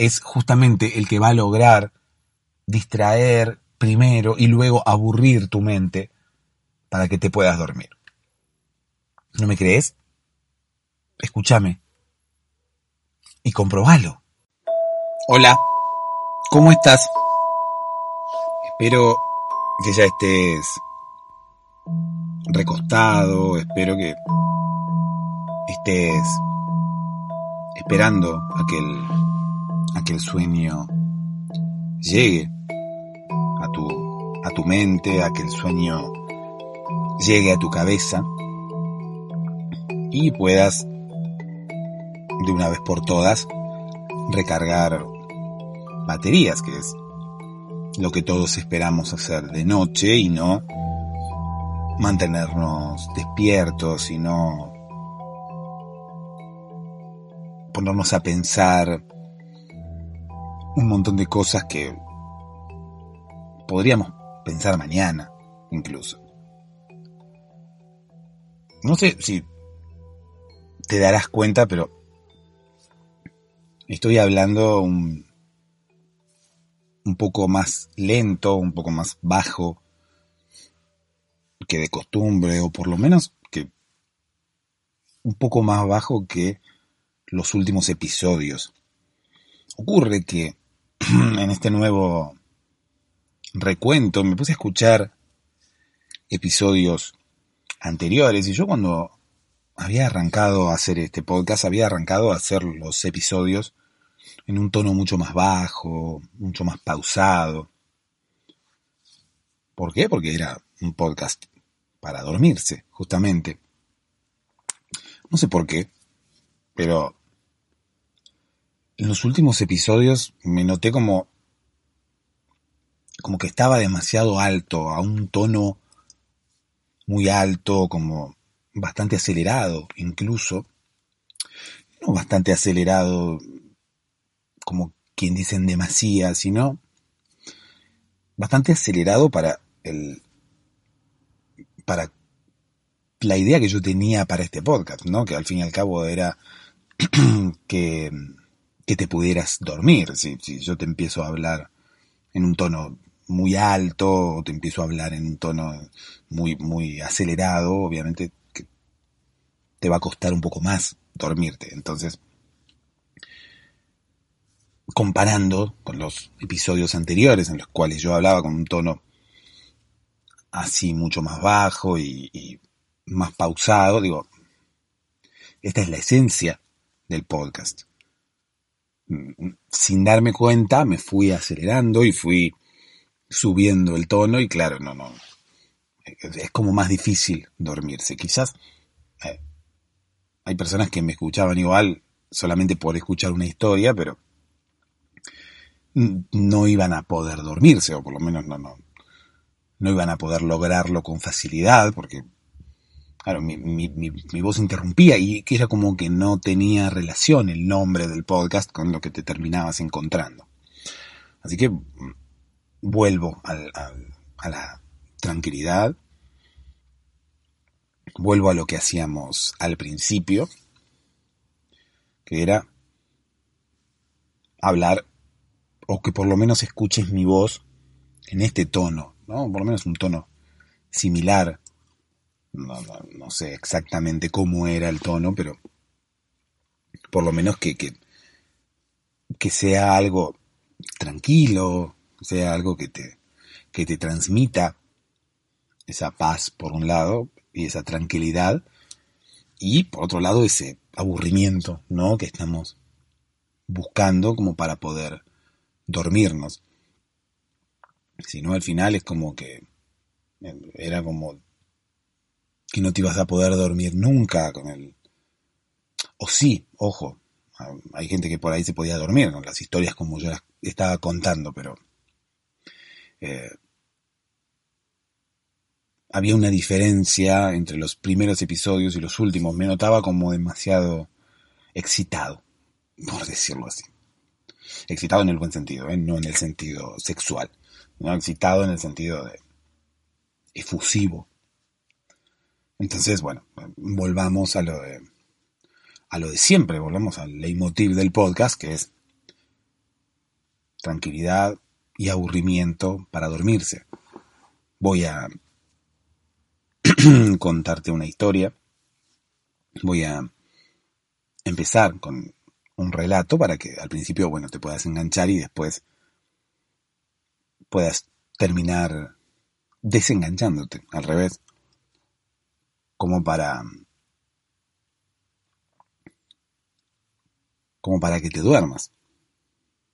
es justamente el que va a lograr distraer primero y luego aburrir tu mente para que te puedas dormir. ¿No me crees? Escúchame y comprobalo. Hola, ¿cómo estás? Espero que ya estés recostado, espero que estés esperando a que el a que el sueño llegue a tu, a tu mente, a que el sueño llegue a tu cabeza y puedas de una vez por todas recargar baterías, que es lo que todos esperamos hacer de noche y no mantenernos despiertos y no ponernos a pensar un montón de cosas que podríamos pensar mañana, incluso. No sé si te darás cuenta, pero estoy hablando un, un poco más lento, un poco más bajo que de costumbre, o por lo menos que un poco más bajo que los últimos episodios. Ocurre que en este nuevo recuento me puse a escuchar episodios anteriores y yo cuando había arrancado a hacer este podcast, había arrancado a hacer los episodios en un tono mucho más bajo, mucho más pausado. ¿Por qué? Porque era un podcast para dormirse, justamente. No sé por qué, pero en los últimos episodios me noté como como que estaba demasiado alto, a un tono muy alto, como bastante acelerado incluso. No bastante acelerado como quien dicen demasía, sino bastante acelerado para el para la idea que yo tenía para este podcast, ¿no? Que al fin y al cabo era que que te pudieras dormir. Si, si yo te empiezo a hablar en un tono muy alto o te empiezo a hablar en un tono muy, muy acelerado, obviamente que te va a costar un poco más dormirte. Entonces, comparando con los episodios anteriores en los cuales yo hablaba con un tono así mucho más bajo y, más pausado, digo, esta es la esencia del podcast. Sin darme cuenta me fui acelerando y fui subiendo el tono y claro, no, no, es como más difícil dormirse. Quizás eh, hay personas que me escuchaban igual solamente por escuchar una historia, pero no iban a poder dormirse, o por lo menos no, no, no iban a poder lograrlo con facilidad, porque, claro, mi, mi, mi, voz interrumpía y que era como que no tenía relación el nombre del podcast con lo que te terminabas encontrando. Así que mm, vuelvo a la tranquilidad, vuelvo a lo que hacíamos al principio, que era hablar o que por lo menos escuches mi voz en este tono, ¿no? Por lo menos un tono similar. No, sé exactamente cómo era el tono, pero por lo menos que, que, que sea algo tranquilo, sea algo que te, que te transmita esa paz por un lado y esa tranquilidad y por otro lado ese aburrimiento, ¿no? Que estamos buscando como para poder dormirnos. Si no, al final es como que era como que no te ibas a poder dormir nunca con el... O sí, ojo, hay gente que por ahí se podía dormir con las historias como yo las estaba contando, pero eh, había una diferencia entre los primeros episodios y los últimos. Me notaba como demasiado excitado, por decirlo así. Excitado en el buen sentido, ¿eh? no en el sentido sexual. ¿no? Excitado en el sentido de efusivo. Entonces, bueno, volvamos a lo de, a lo de siempre, volvamos al leitmotiv del podcast, que es tranquilidad y aburrimiento para dormirse. Voy a contarte una historia. Voy a empezar con un relato para que al principio, bueno, te puedas enganchar y después puedas terminar desenganchándote, al revés, como para como para que te duermas.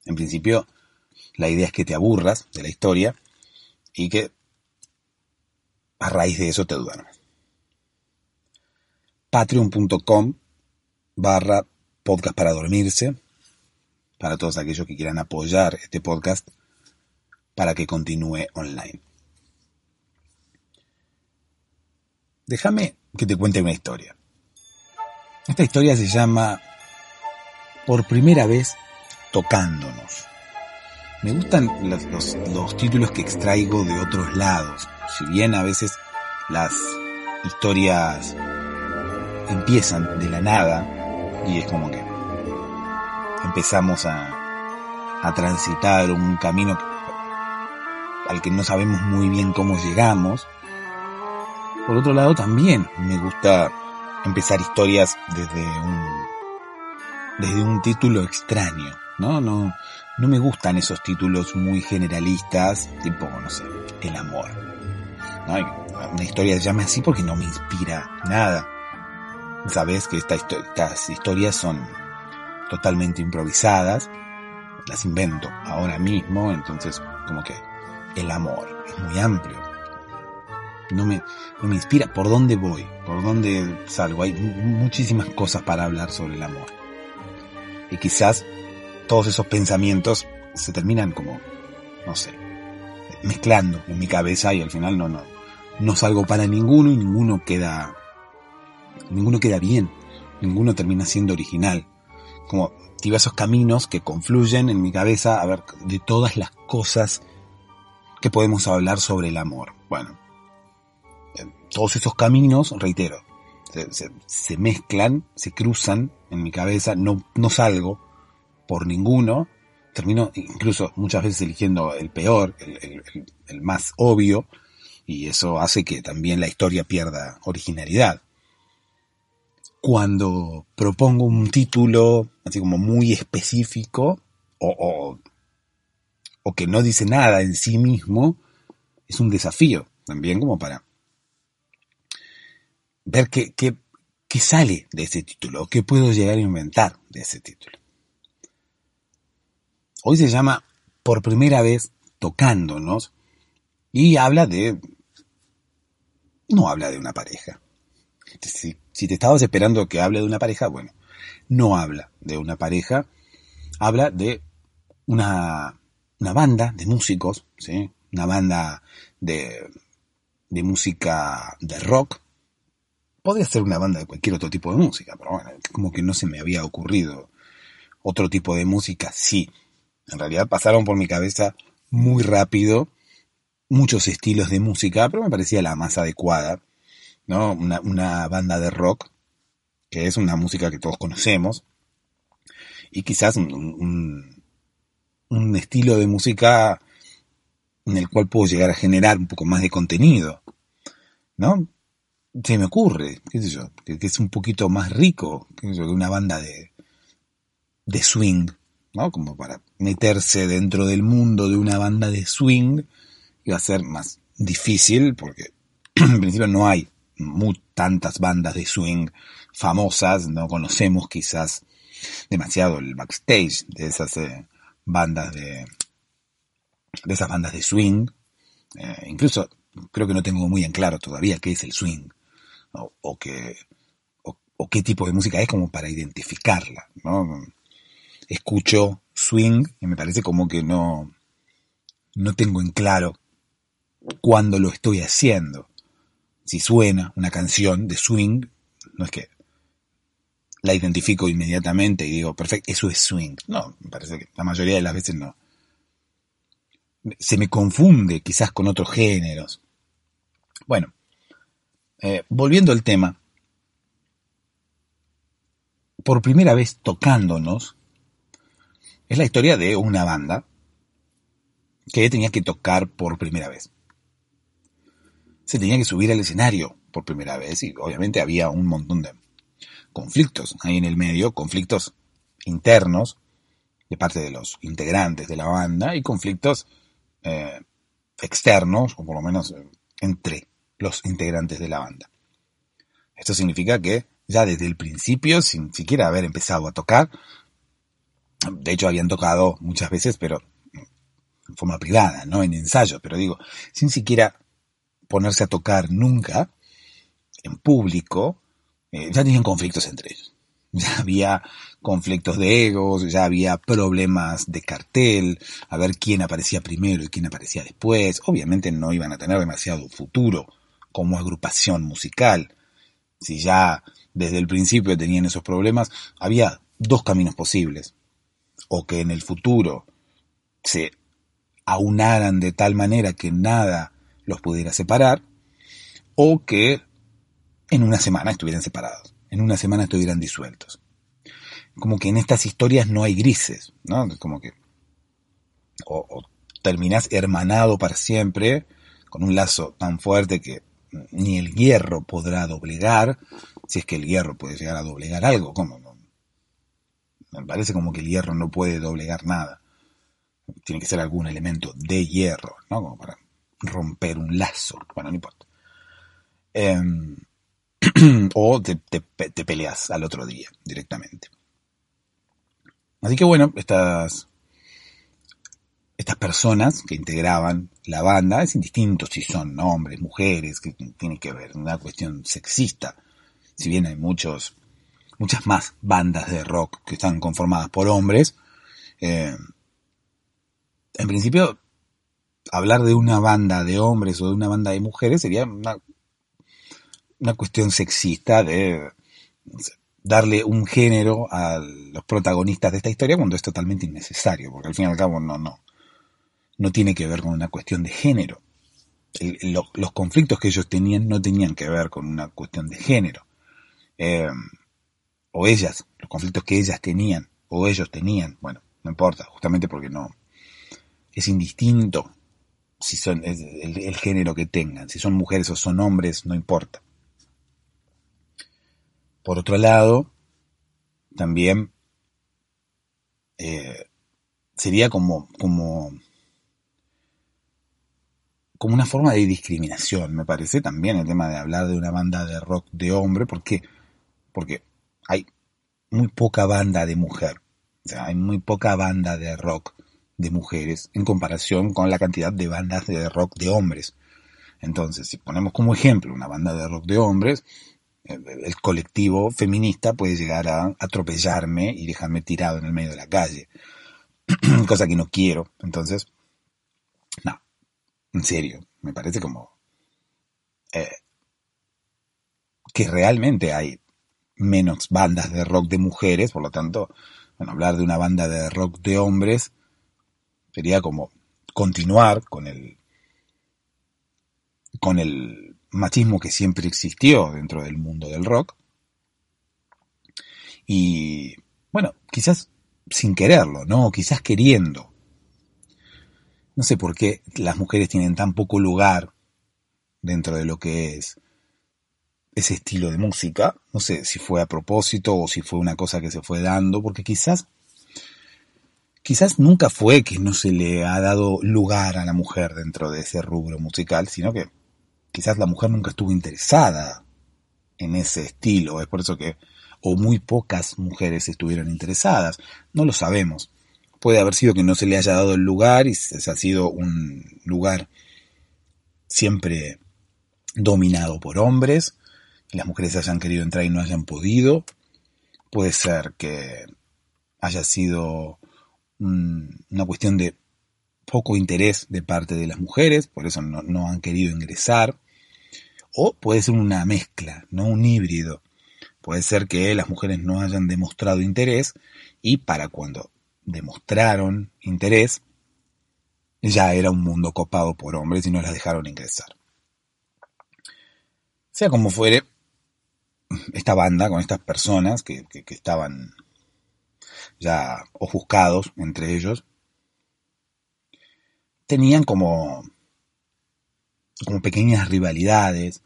En principio, la idea es que te aburras de la historia y que a raíz de eso te duermas. Patreon.com barra podcast para dormirse, para todos aquellos que quieran apoyar este podcast para que continúe online. Déjame que te cuente una historia. Esta historia se llama Por primera vez tocándonos. Me gustan los, títulos que extraigo de otros lados. Si bien a veces las historias empiezan de la nada, y es como que empezamos a, a transitar un camino al que no sabemos muy bien cómo llegamos. Por otro lado, también me gusta empezar historias desde un, desde un título extraño, ¿no? No, no me gustan esos títulos muy generalistas, tipo, no sé, el amor. Una historia se llame así porque no me inspira nada sabes que estas historias son totalmente improvisadas, las invento ahora mismo, entonces como que el amor es muy amplio. No me, no me inspira por dónde voy, por dónde salgo. Hay muchísimas cosas para hablar sobre el amor. Y quizás todos esos pensamientos se terminan como, no sé, mezclando en mi cabeza y al final no, no, no salgo para ninguno y ninguno queda ninguno queda bien, ninguno termina siendo original. Como diversos caminos que confluyen en mi cabeza a ver de todas las cosas que podemos hablar sobre el amor. Bueno, todos esos caminos, reitero, se, mezclan, se cruzan en mi cabeza, no, no salgo por ninguno, termino incluso muchas veces eligiendo el peor, el, más obvio, y eso hace que también la historia pierda originalidad. Cuando propongo un título así como muy específico o, o, que no dice nada en sí mismo, es un desafío también como para ver qué, qué, qué sale de ese título o qué puedo llegar a inventar de ese título. Hoy se llama por primera vez tocándonos y habla de no habla de una pareja. Si, te estabas esperando que hable de una pareja, bueno, no habla de una pareja, habla de una, una banda de músicos, ¿sí? una banda de, de música de rock. Podría ser una banda de cualquier otro tipo de música, pero bueno, como que no se me había ocurrido otro tipo de música, sí. En realidad pasaron por mi cabeza muy rápido muchos estilos de música, pero me parecía la más adecuada, ¿no? Una, banda de rock, que es una música que todos conocemos, y quizás un, un, estilo de música en el cual puedo llegar a generar un poco más de contenido, ¿no? Se me ocurre, qué sé yo, que, es un poquito más rico que una banda de, de swing, ¿no? Como para meterse dentro del mundo de una banda de swing iba a ser más difícil porque en principio no hay muy, tantas bandas de swing famosas, no conocemos quizás demasiado el backstage de esas eh, bandas de de esas bandas de swing. Eh, incluso creo que no tengo muy en claro todavía qué es el swing o, o, qué tipo de música es como para identificarla. ¿no? Escucho swing y me parece como que no, no tengo en claro cuando lo estoy haciendo. Si suena una canción de swing, no es que la identifico inmediatamente y digo, perfecto, eso es swing. No, me parece que la mayoría de las veces no. Se me confunde quizás con otros géneros. Bueno, eh, volviendo al tema, por primera vez tocándonos, es la historia de una banda que tenía que tocar por primera vez. Se tenía que subir al escenario por primera vez y obviamente había un montón de conflictos ahí en el medio, conflictos internos de parte de los integrantes de la banda y conflictos eh, externos, o por lo menos eh, entre los integrantes de la banda. Esto significa que ya desde el principio, sin siquiera haber empezado a tocar, de hecho habían tocado muchas veces, pero en forma privada, no en ensayo, pero digo, sin siquiera ponerse a tocar nunca en público, eh, ya tenían conflictos entre ellos. Ya había conflictos de egos, ya había problemas de cartel, a ver quién aparecía primero y quién aparecía después. Obviamente no iban a tener demasiado futuro como agrupación musical. Si ya desde el principio tenían esos problemas, había dos caminos posibles. O que en el futuro se aunaran de tal manera que nada los pudiera separar, o que en una semana estuvieran separados, en una semana estuvieran disueltos. Como que en estas historias no hay grises, ¿no? Como que o, o terminás hermanado para siempre, con un lazo tan fuerte que ni el hierro podrá doblegar, si es que el hierro puede llegar a doblegar algo, como me parece como que el hierro no puede doblegar nada. Tiene que ser algún elemento de hierro, ¿no? Como para romper un lazo. Bueno, no importa. Em, o te, te, peleas al otro día directamente. Así que bueno, estas, estas personas que integraban la banda, es indistinto si son hombres, mujeres, que tiene que ver, una cuestión sexista. Si bien hay muchos, muchas más bandas de rock que están conformadas por hombres, em, en principio hablar de una banda de hombres o de una banda de mujeres sería una, una cuestión sexista de darle un género a los protagonistas de esta historia cuando es totalmente innecesario, porque al fin y al cabo no, no, no tiene que ver con una cuestión de género. los conflictos que ellos tenían no tenían que ver con una cuestión de género. Eh, o ellas, los conflictos que ellas tenían, o ellos tenían, bueno, no importa, justamente porque no. Es indistinto si son el, género que tengan, si son mujeres o son hombres, no importa. Por otro lado, también eh, sería como, como, como una forma de discriminación, me parece también el tema de hablar de una banda de rock de hombre, porque, porque hay muy poca banda de mujer, o sea, hay muy poca banda de rock de mujeres en comparación con la cantidad de bandas de rock de hombres. Entonces, si ponemos como ejemplo una banda de rock de hombres, el colectivo feminista puede llegar a atropellarme y dejarme tirado en el medio de la calle. cosa que no quiero. Entonces, no, en serio, me parece como eh, que realmente hay menos bandas de rock de mujeres, por lo tanto, bueno, hablar de una banda de rock de hombres sería como continuar con el con el machismo que siempre existió dentro del mundo del rock. Y bueno, quizás sin quererlo, ¿no? quizás queriendo. No sé por qué las mujeres tienen tan poco lugar dentro de lo que es ese estilo de música. No sé si fue a propósito o si fue una cosa que se fue dando, porque quizás, quizás nunca fue que no se le ha dado lugar a la mujer dentro de ese rubro musical, sino que quizás la mujer nunca estuvo interesada en ese estilo. Es por eso que o muy pocas mujeres estuvieron interesadas. No lo sabemos. Puede haber sido que no se le haya dado el lugar y se ha sido un lugar siempre dominado por hombres, y las mujeres hayan querido entrar y no hayan podido. Puede ser que haya sido una cuestión de poco interés de parte de las mujeres, por eso no, no, han querido ingresar. O puede ser una mezcla, ¿no? Un híbrido. Puede ser que las mujeres no hayan demostrado interés y para cuando demostraron interés, ya era un mundo copado por hombres y no las dejaron ingresar. Sea como fuere, esta banda con estas personas que, estaban ya ofuscados entre ellos, tenían como, como pequeñas rivalidades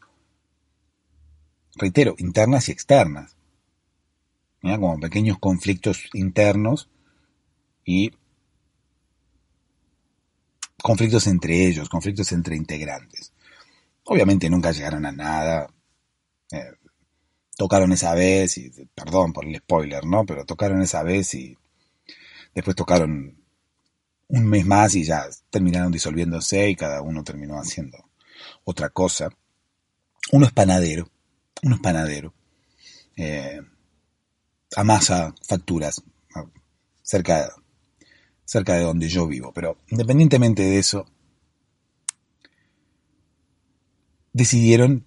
reitero, internas y externas. Como pequeños conflictos internos y conflictos entre ellos, conflictos entre integrantes. Obviamente nunca llegaron a nada. Eh, tocaron esa vez y, perdón por el spoiler, ¿no? Pero tocaron esa vez y después tocaron un mes más y ya terminaron disolviéndose y cada uno terminó haciendo otra cosa. Uno es panadero unos panaderos. Eh, amasa facturas cerca, cerca de donde yo vivo. Pero independientemente de eso, decidieron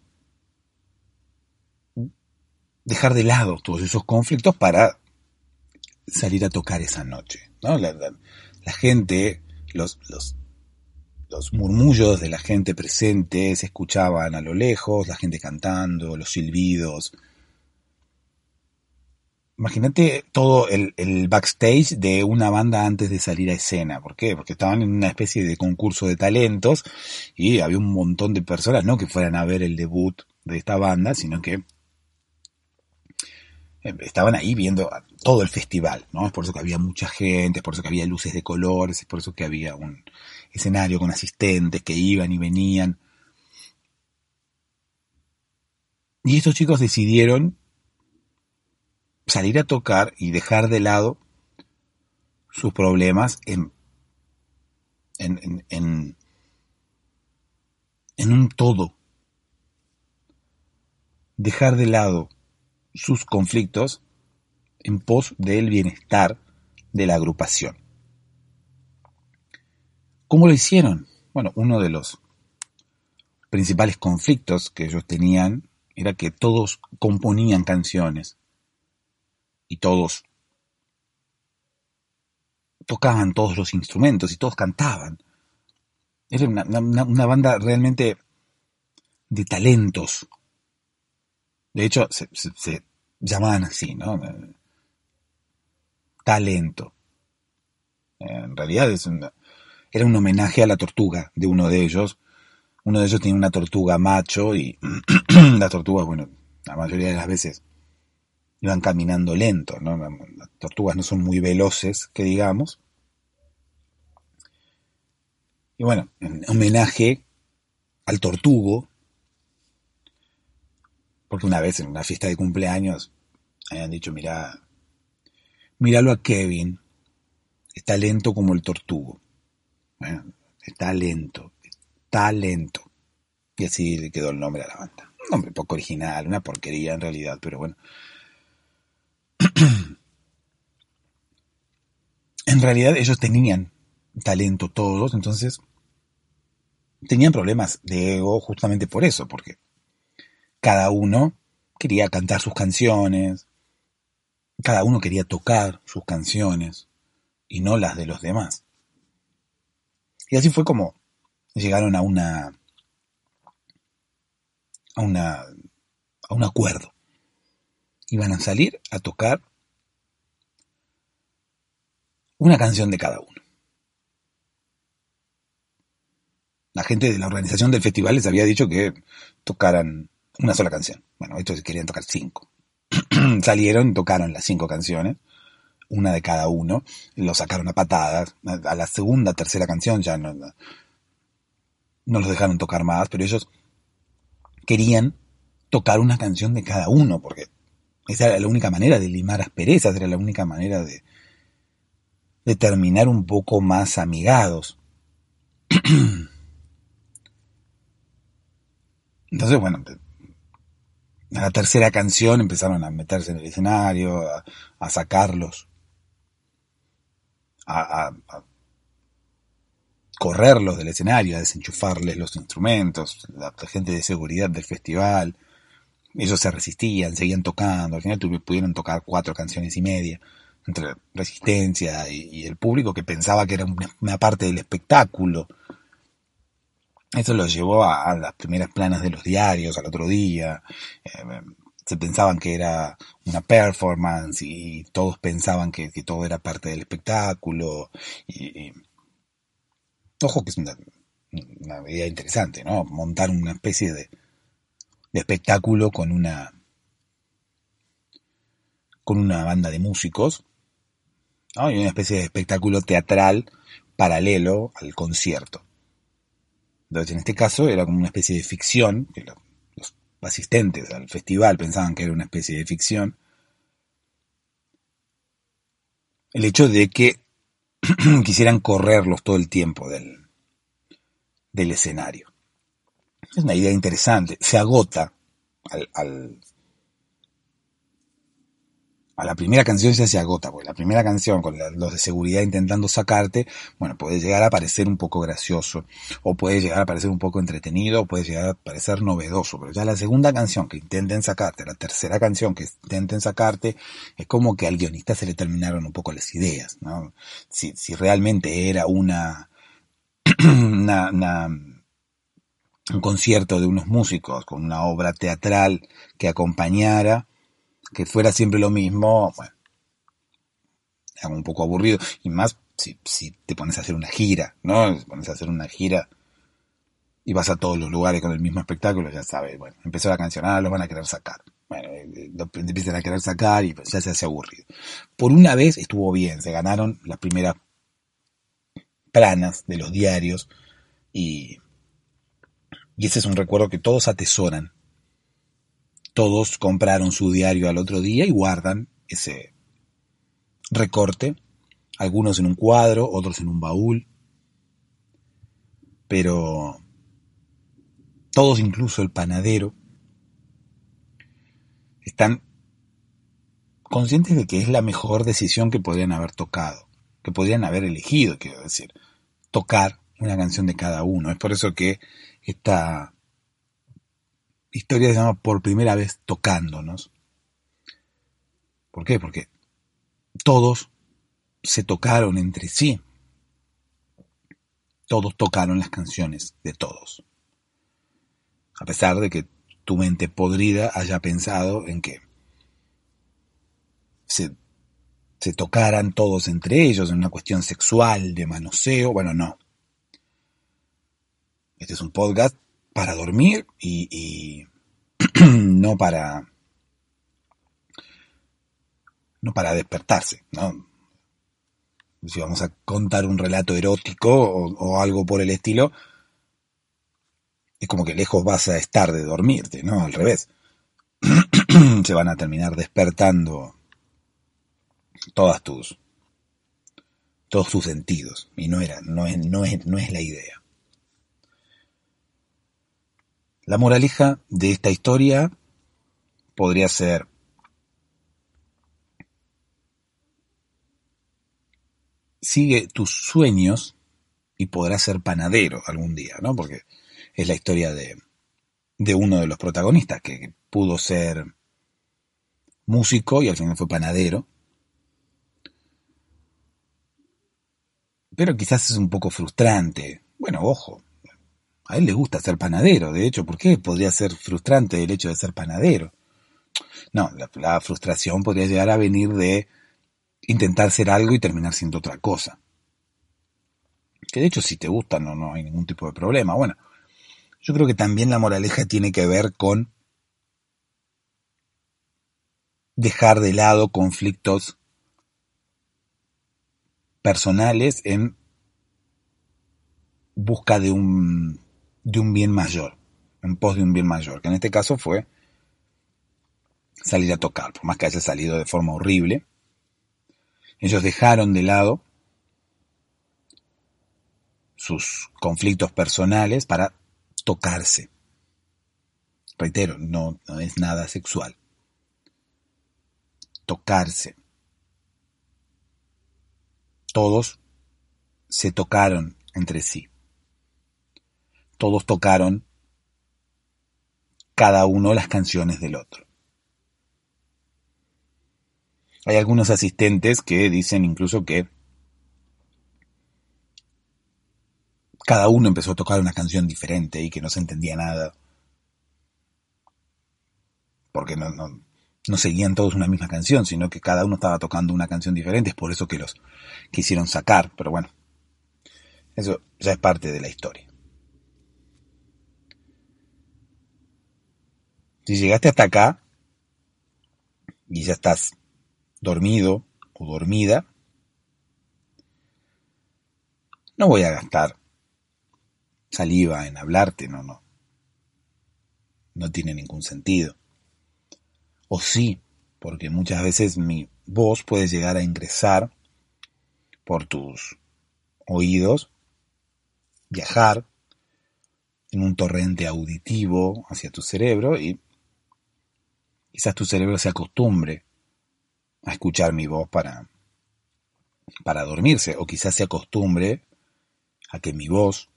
dejar de lado todos esos conflictos para salir a tocar esa noche. La, gente, los, los, los murmullos de la gente presente se escuchaban a lo lejos, la gente cantando, los silbidos. Imagínate todo el, backstage de una banda antes de salir a escena. ¿Por qué? Porque estaban en una especie de concurso de talentos y había un montón de personas, no que fueran a ver el debut de esta banda, sino que eh, estaban ahí viendo todo el festival, ¿no? Es por eso que había mucha gente, es por eso que había luces de colores, es por eso que había un, escenario con asistentes que iban y venían. Y estos chicos decidieron salir a tocar y dejar de lado sus problemas en, en, en, un todo. Dejar de lado sus conflictos en pos del bienestar de la agrupación. ¿Cómo lo hicieron? Bueno, uno de los principales conflictos que ellos tenían era que todos componían canciones y todos tocaban todos los instrumentos y todos cantaban. Era una, banda realmente de talentos. De hecho, se, llamaban así, ¿no? Talento. En realidad es era un homenaje a la tortuga de uno de ellos. Uno de ellos tenía una tortuga macho y las tortugas, bueno, la mayoría de las veces iban caminando lento, ¿no? Las tortugas no son muy veloces, que digamos. Y bueno, en homenaje al tortugo, porque una vez en una fiesta de cumpleaños habían dicho, mira, míralo a Kevin, está lento como el tortugo. Bueno, está lento, está lento. Y así le quedó el nombre a la banda. Un nombre poco original, una porquería en realidad, pero bueno. En realidad ellos tenían talento todos, entonces tenían problemas de ego justamente por eso, porque cada uno quería cantar sus canciones, cada uno quería tocar sus canciones y no las de los demás. Y así fue como llegaron a una a una a un acuerdo. Iban a salir a tocar una canción de cada uno. La gente de la organización del festival les había dicho que tocaran una sola canción. Bueno, estos querían tocar cinco. Salieron, tocaron las cinco canciones, una de cada uno, lo sacaron a patadas. A la segunda, tercera canción ya no, no los dejaron tocar más, pero ellos querían tocar una canción de cada uno, porque esa era la única manera de limar asperezas, era la única manera de, terminar un poco más amigados. Entonces, bueno, a la tercera canción empezaron a meterse en el escenario, a, sacarlos, a, correrlos del escenario, a desenchufarles los instrumentos, la, gente de seguridad del festival. Ellos se resistían, seguían tocando, al final pudieron tocar cuatro canciones y media, entre resistencia y, el público que pensaba que era una parte del espectáculo eso lo llevó a, las primeras planas de los diarios al otro día. Eh, se pensaban que era una performance y todos pensaban que, todo era parte del espectáculo. Y, ojo que es una, idea interesante, ¿no? Montar una especie de, de espectáculo con una con una banda de músicos ¿no? y una especie de espectáculo teatral paralelo al concierto. Entonces, en este caso era como una especie de ficción, los, asistentes al festival pensaban que era una especie de ficción. El hecho de que quisieran correrlos todo el tiempo del, del escenario. Es una idea interesante. Se agota al, a la primera canción ya se agota, porque la primera canción con los de seguridad intentando sacarte, bueno, puede llegar a parecer un poco gracioso, o puede llegar a parecer un poco entretenido, o puede llegar a parecer novedoso, pero ya la segunda canción que intenten sacarte, la tercera canción que intenten sacarte, es como que al guionista se le terminaron un poco las ideas, ¿no? Si, si realmente era una, una, una un concierto de unos músicos con una obra teatral que acompañara, que fuera siempre lo mismo, bueno, es un poco aburrido. Y más si, si te pones a hacer una gira, ¿no? Si pones a hacer una gira y vas a todos los lugares con el mismo espectáculo, ya sabes, bueno, empezó la canción, ah, lo van a querer sacar. Bueno, eh, lo empiezan a querer sacar y pues ya se hace aburrido. Por una vez estuvo bien, se ganaron las primeras planas de los diarios y, y ese es un recuerdo que todos atesoran todos compraron su diario al otro día y guardan ese recorte, algunos en un cuadro, otros en un baúl, pero todos, incluso el panadero, están conscientes de que es la mejor decisión que podrían haber tocado, que podrían haber elegido, quiero decir, tocar una canción de cada uno. Es por eso que esta historia se llama Por primera vez tocándonos. ¿Por qué? Porque todos se tocaron entre sí. Todos tocaron las canciones de todos. A pesar de que tu mente podrida haya pensado en que se, se tocaran todos entre ellos en una cuestión sexual, de manoseo. Bueno, no. Este es un podcast para dormir y, no para no para despertarse, ¿no? Si vamos a contar un relato erótico o, o, algo por el estilo, es como que lejos vas a estar de dormirte, ¿no? Al revés. Se van a terminar despertando todas tus todos tus sentidos y no era no es, no es, no es la idea. La moraleja de esta historia podría ser sigue tus sueños y podrás ser panadero algún día, ¿no? Porque es la historia de, de uno de los protagonistas que pudo ser músico y al final fue panadero. Pero quizás es un poco frustrante. Bueno, ojo, a él le gusta ser panadero, de hecho, ¿por qué podría ser frustrante el hecho de ser panadero? No, la, frustración podría llegar a venir de intentar ser algo y terminar siendo otra cosa. Que de hecho si te gusta no, no hay ningún tipo de problema. Bueno, yo creo que también la moraleja tiene que ver con dejar de lado conflictos personales en busca de un, de un bien mayor, en pos de un bien mayor, que en este caso fue salir a tocar, por más que haya salido de forma horrible. Ellos dejaron de lado sus conflictos personales para tocarse. Reitero, no, no es nada sexual. Tocarse. Todos se tocaron entre sí. Todos tocaron cada uno las canciones del otro. Hay algunos asistentes que dicen incluso que cada uno empezó a tocar una canción diferente y que no se entendía nada. Porque no, seguían todos una misma canción, sino que cada uno estaba tocando una canción diferente, es por eso que los quisieron sacar, pero bueno, eso ya es parte de la historia. Si llegaste hasta acá y ya estás dormido o dormida, no voy a gastar saliva en hablarte, no, no. No tiene ningún sentido. O sí, porque muchas veces mi voz puede llegar a ingresar por tus oídos, viajar en un torrente auditivo hacia tu cerebro y quizás tu cerebro se acostumbre a escuchar mi voz para, para dormirse, o quizás se acostumbre a que mi voz,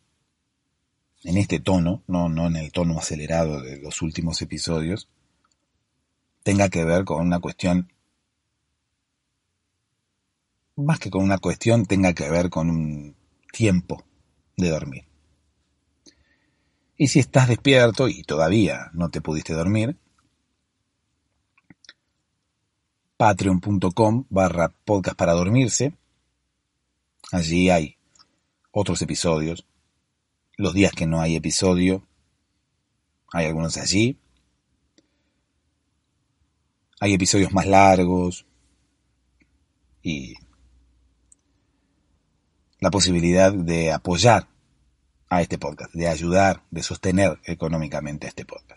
en este tono, no, no en el tono acelerado de los últimos episodios, tenga que ver con una cuestión, más que con una cuestión, tenga que ver con un tiempo de dormir. Y si estás despierto y todavía no te pudiste dormir, patreon.com barra podcast para dormirse. Allí hay otros episodios. Los días que no hay episodio, hay algunos allí. Hay episodios más largos y la posibilidad de apoyar a este podcast, de ayudar, de sostener económicamente este podcast.